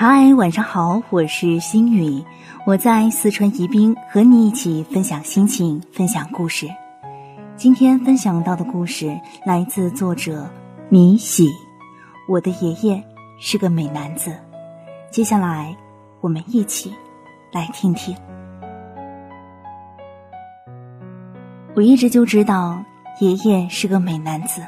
嗨，晚上好，我是心雨，我在四川宜宾和你一起分享心情，分享故事。今天分享到的故事来自作者米喜。我的爷爷是个美男子。接下来，我们一起来听听。我一直就知道爷爷是个美男子。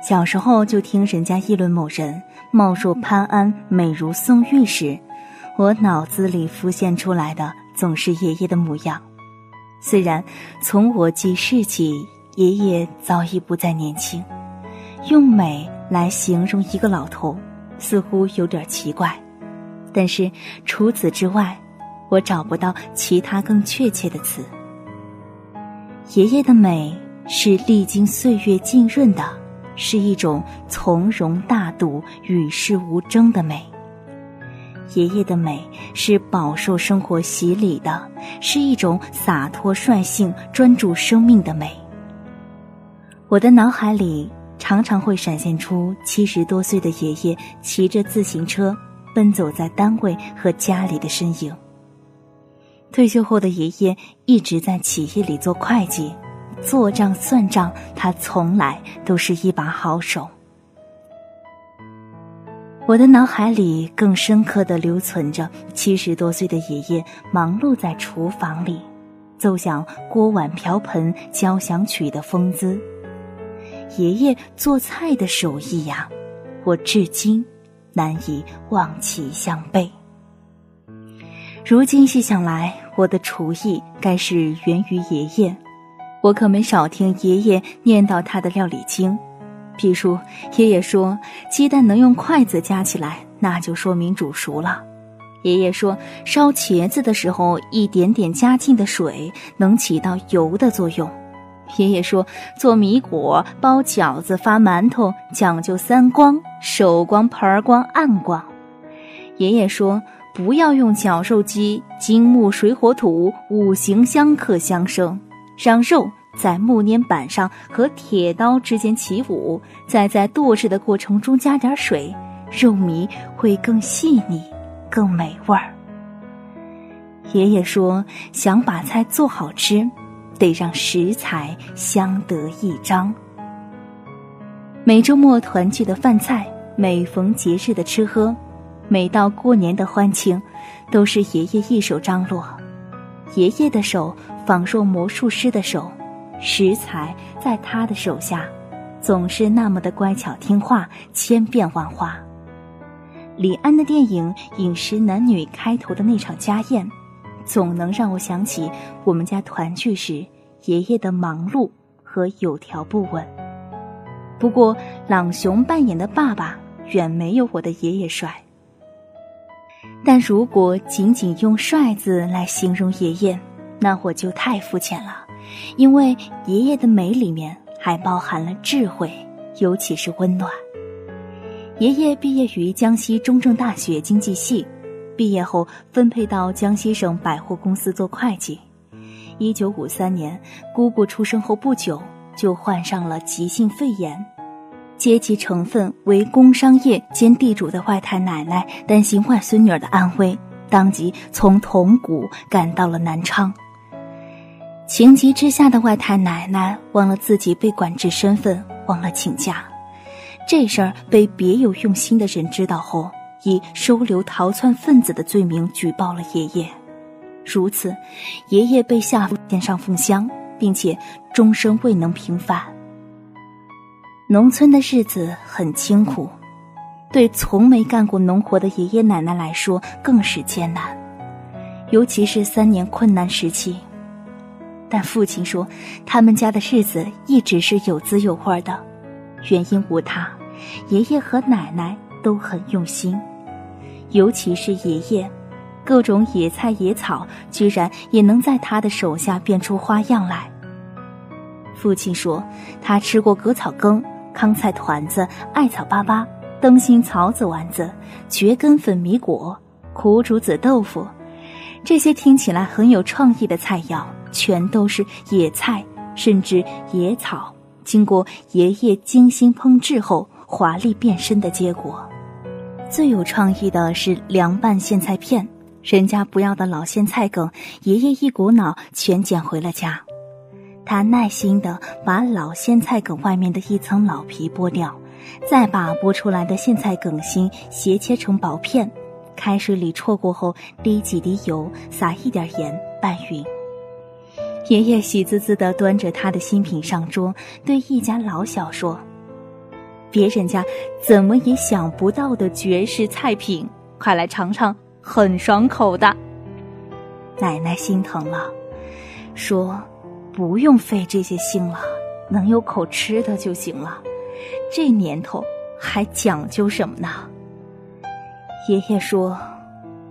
小时候就听人家议论某人貌若潘安、美如宋玉时，我脑子里浮现出来的总是爷爷的模样。虽然从我记事起，爷爷早已不再年轻，用美来形容一个老头似乎有点奇怪，但是除此之外，我找不到其他更确切的词。爷爷的美是历经岁月浸润的。是一种从容大度、与世无争的美。爷爷的美是饱受生活洗礼的，是一种洒脱率性、专注生命的美。我的脑海里常常会闪现出七十多岁的爷爷骑着自行车奔走在单位和家里的身影。退休后的爷爷一直在企业里做会计。做账算账，他从来都是一把好手。我的脑海里更深刻的留存着七十多岁的爷爷忙碌在厨房里，奏响锅碗瓢盆交响曲的风姿。爷爷做菜的手艺呀，我至今难以望其项背。如今细想来，我的厨艺该是源于爷爷。我可没少听爷爷念叨他的料理经，譬如爷爷说鸡蛋能用筷子夹起来，那就说明煮熟了；爷爷说烧茄子的时候，一点点加进的水能起到油的作用；爷爷说做米果、包饺子、发馒头讲究三光：手光、盆光、暗光；爷爷说不要用绞肉机，金木水火土五行相克相生。让肉在木粘板上和铁刀之间起舞，再在剁制的过程中加点水，肉糜会更细腻、更美味儿。爷爷说，想把菜做好吃，得让食材相得益彰。每周末团聚的饭菜，每逢节日的吃喝，每到过年的欢庆，都是爷爷一手张罗。爷爷的手。仿若魔术师的手，食材在他的手下，总是那么的乖巧听话，千变万化。李安的电影《饮食男女》开头的那场家宴，总能让我想起我们家团聚时爷爷的忙碌和有条不紊。不过，朗雄扮演的爸爸远没有我的爷爷帅。但如果仅仅用“帅”字来形容爷爷，那我就太肤浅了，因为爷爷的美里面还包含了智慧，尤其是温暖。爷爷毕业于江西中正大学经济系，毕业后分配到江西省百货公司做会计。一九五三年，姑姑出生后不久就患上了急性肺炎，阶级成分为工商业兼地主的外太奶奶担心外孙女儿的安危，当即从铜鼓赶到了南昌。情急之下的外太奶奶忘了自己被管制身份，忘了请假。这事儿被别有用心的人知道后，以收留逃窜分子的罪名举报了爷爷。如此，爷爷被下献上封箱，并且终生未能平反。农村的日子很清苦，对从没干过农活的爷爷奶奶来说更是艰难，尤其是三年困难时期。但父亲说，他们家的日子一直是有滋有味的，原因无他，爷爷和奶奶都很用心，尤其是爷爷，各种野菜野草居然也能在他的手下变出花样来。父亲说，他吃过割草羹、糠菜团子、艾草粑粑、灯芯草籽丸子、蕨根粉米果、苦竹子豆腐，这些听起来很有创意的菜肴。全都是野菜，甚至野草，经过爷爷精心烹制后华丽变身的结果。最有创意的是凉拌苋菜片，人家不要的老苋菜梗，爷爷一股脑全捡回了家。他耐心地把老苋菜梗外面的一层老皮剥掉，再把剥出来的苋菜梗心斜切成薄片，开水里焯过后，滴几滴油，撒一点盐，拌匀。爷爷喜滋滋地端着他的新品上桌，对一家老小说：“别人家怎么也想不到的绝世菜品，快来尝尝，很爽口的。”奶奶心疼了，说。不用费这些心了，能有口吃的就行了。这年头还讲究什么呢？爷爷说：“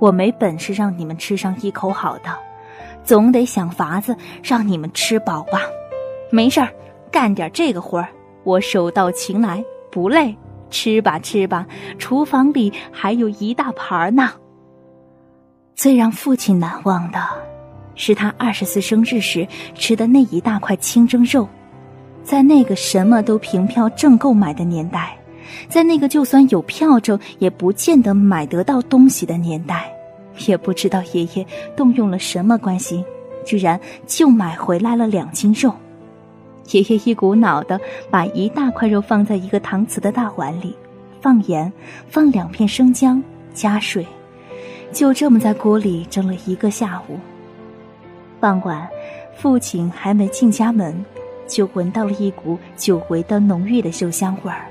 我没本事让你们吃上一口好的，总得想法子让你们吃饱吧。没事儿，干点这个活儿，我手到擒来，不累。吃吧吃吧，厨房里还有一大盘呢。”最让父亲难忘的。是他二十岁生日时吃的那一大块清蒸肉，在那个什么都凭票证购买的年代，在那个就算有票证也不见得买得到东西的年代，也不知道爷爷动用了什么关系，居然就买回来了两斤肉。爷爷一股脑的把一大块肉放在一个搪瓷的大碗里，放盐，放两片生姜，加水，就这么在锅里蒸了一个下午。傍晚，父亲还没进家门，就闻到了一股久违的浓郁的肉香味儿。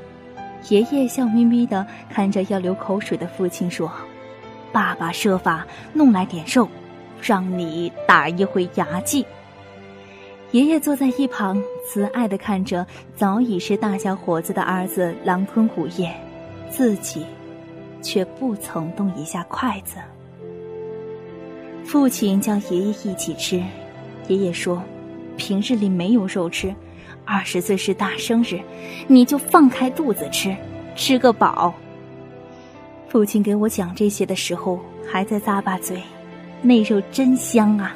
爷爷笑眯眯的看着要流口水的父亲说：“爸爸设法弄来点肉，让你打一回牙祭。”爷爷坐在一旁，慈爱的看着早已是大小伙子的儿子狼吞虎咽，自己却不曾动一下筷子。父亲叫爷爷一起吃，爷爷说：“平日里没有肉吃，二十岁是大生日，你就放开肚子吃，吃个饱。”父亲给我讲这些的时候，还在咂巴嘴，那肉真香啊！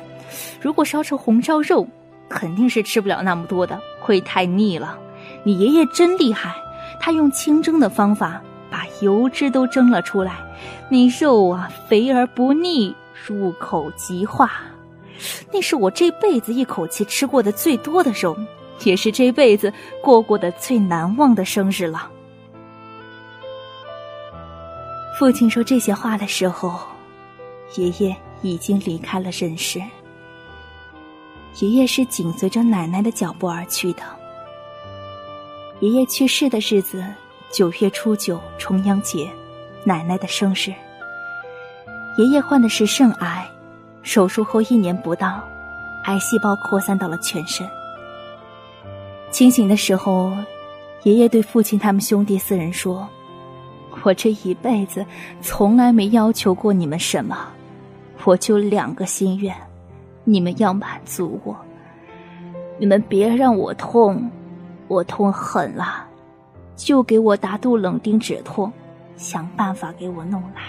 如果烧成红烧肉，肯定是吃不了那么多的，会太腻了。你爷爷真厉害，他用清蒸的方法把油脂都蒸了出来，那肉啊，肥而不腻。入口即化，那是我这辈子一口气吃过的最多的肉，也是这辈子过过的最难忘的生日了。父亲说这些话的时候，爷爷已经离开了人世。爷爷是紧随着奶奶的脚步而去的。爷爷去世的日子，九月初九，重阳节，奶奶的生日。爷爷患的是肾癌，手术后一年不到，癌细胞扩散到了全身。清醒的时候，爷爷对父亲他们兄弟四人说：“我这一辈子从来没要求过你们什么，我就两个心愿，你们要满足我。你们别让我痛，我痛狠了，就给我打杜冷丁止痛，想办法给我弄来。”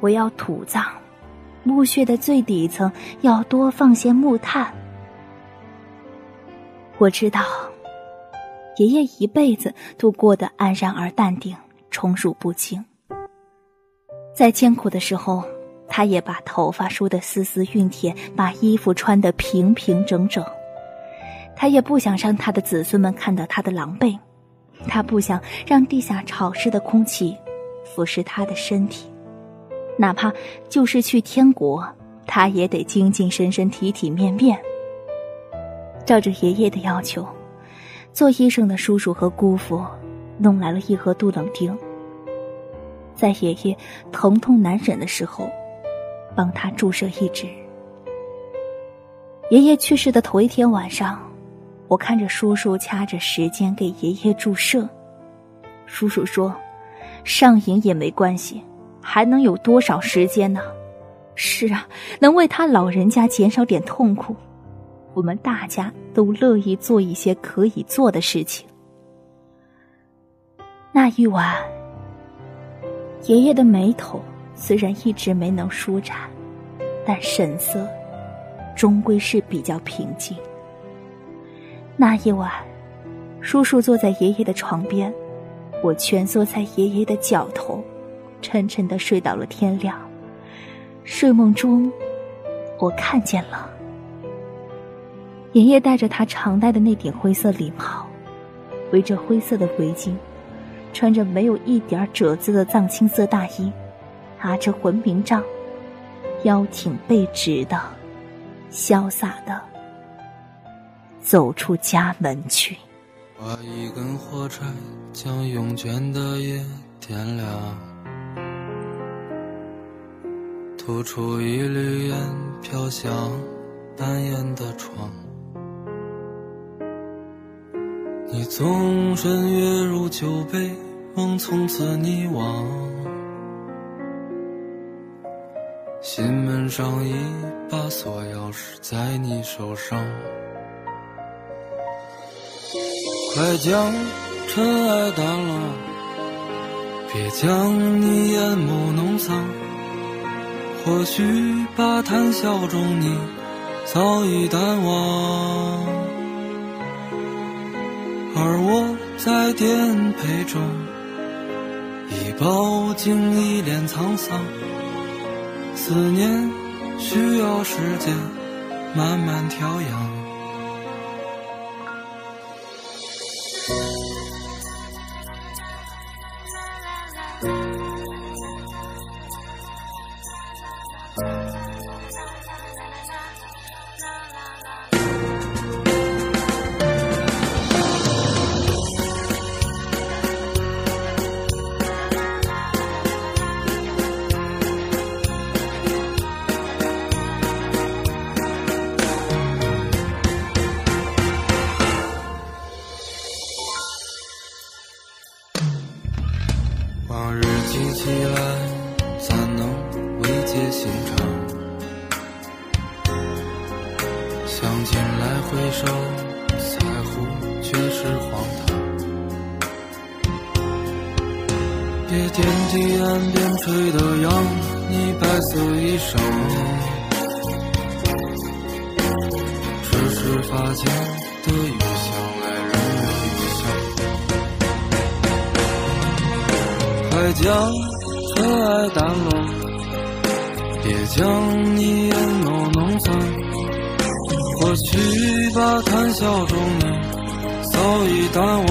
我要土葬，墓穴的最底层要多放些木炭。我知道，爷爷一辈子都过得安然而淡定，宠辱不惊。在艰苦的时候，他也把头发梳得丝丝熨帖，把衣服穿得平平整整。他也不想让他的子孙们看到他的狼狈，他不想让地下潮湿的空气腐蚀他的身体。哪怕就是去天国，他也得精精神神、体体面面。照着爷爷的要求，做医生的叔叔和姑父弄来了一盒杜冷丁，在爷爷疼痛难忍的时候，帮他注射一支。爷爷去世的头一天晚上，我看着叔叔掐着时间给爷爷注射，叔叔说：“上瘾也没关系。”还能有多少时间呢？是啊，能为他老人家减少点痛苦，我们大家都乐意做一些可以做的事情。那一晚，爷爷的眉头虽然一直没能舒展，但神色终归是比较平静。那一晚，叔叔坐在爷爷的床边，我蜷缩在爷爷的脚头，沉沉的睡到了天亮。睡梦中，我看见了爷爷戴着他常戴的那顶灰色礼帽，围着灰色的围巾，穿着没有一点褶子的藏青色大衣，拿着魂明杖，腰挺背直的，潇洒的走出家门去。画一根火柴，将慵倦的夜点亮。吐出一缕烟，飘向半掩的窗。你纵身跃入酒杯，梦从此溺亡。心门上一把锁钥匙在你手上。快将尘埃掸落，别将你眼眸弄脏。或许把谈笑中你早已淡忘，而我在颠沛中已饱经一脸沧桑。思念需要时间慢慢调养。别惦记岸边吹的扬，你白色衣裳，只是发间的雨香。快将尘埃掸落，别将你眼眸弄脏。或许把谈笑中你早已淡忘，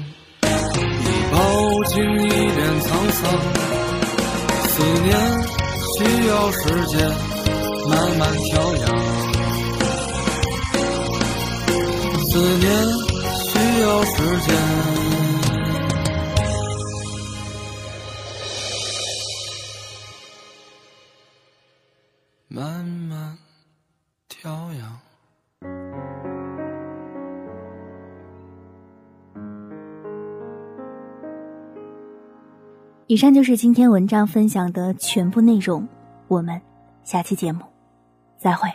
饱经一脸沧桑。思念需要时间慢慢调养。思念需要时间以上就是今天文章分享的全部内容，我们下期节目再会。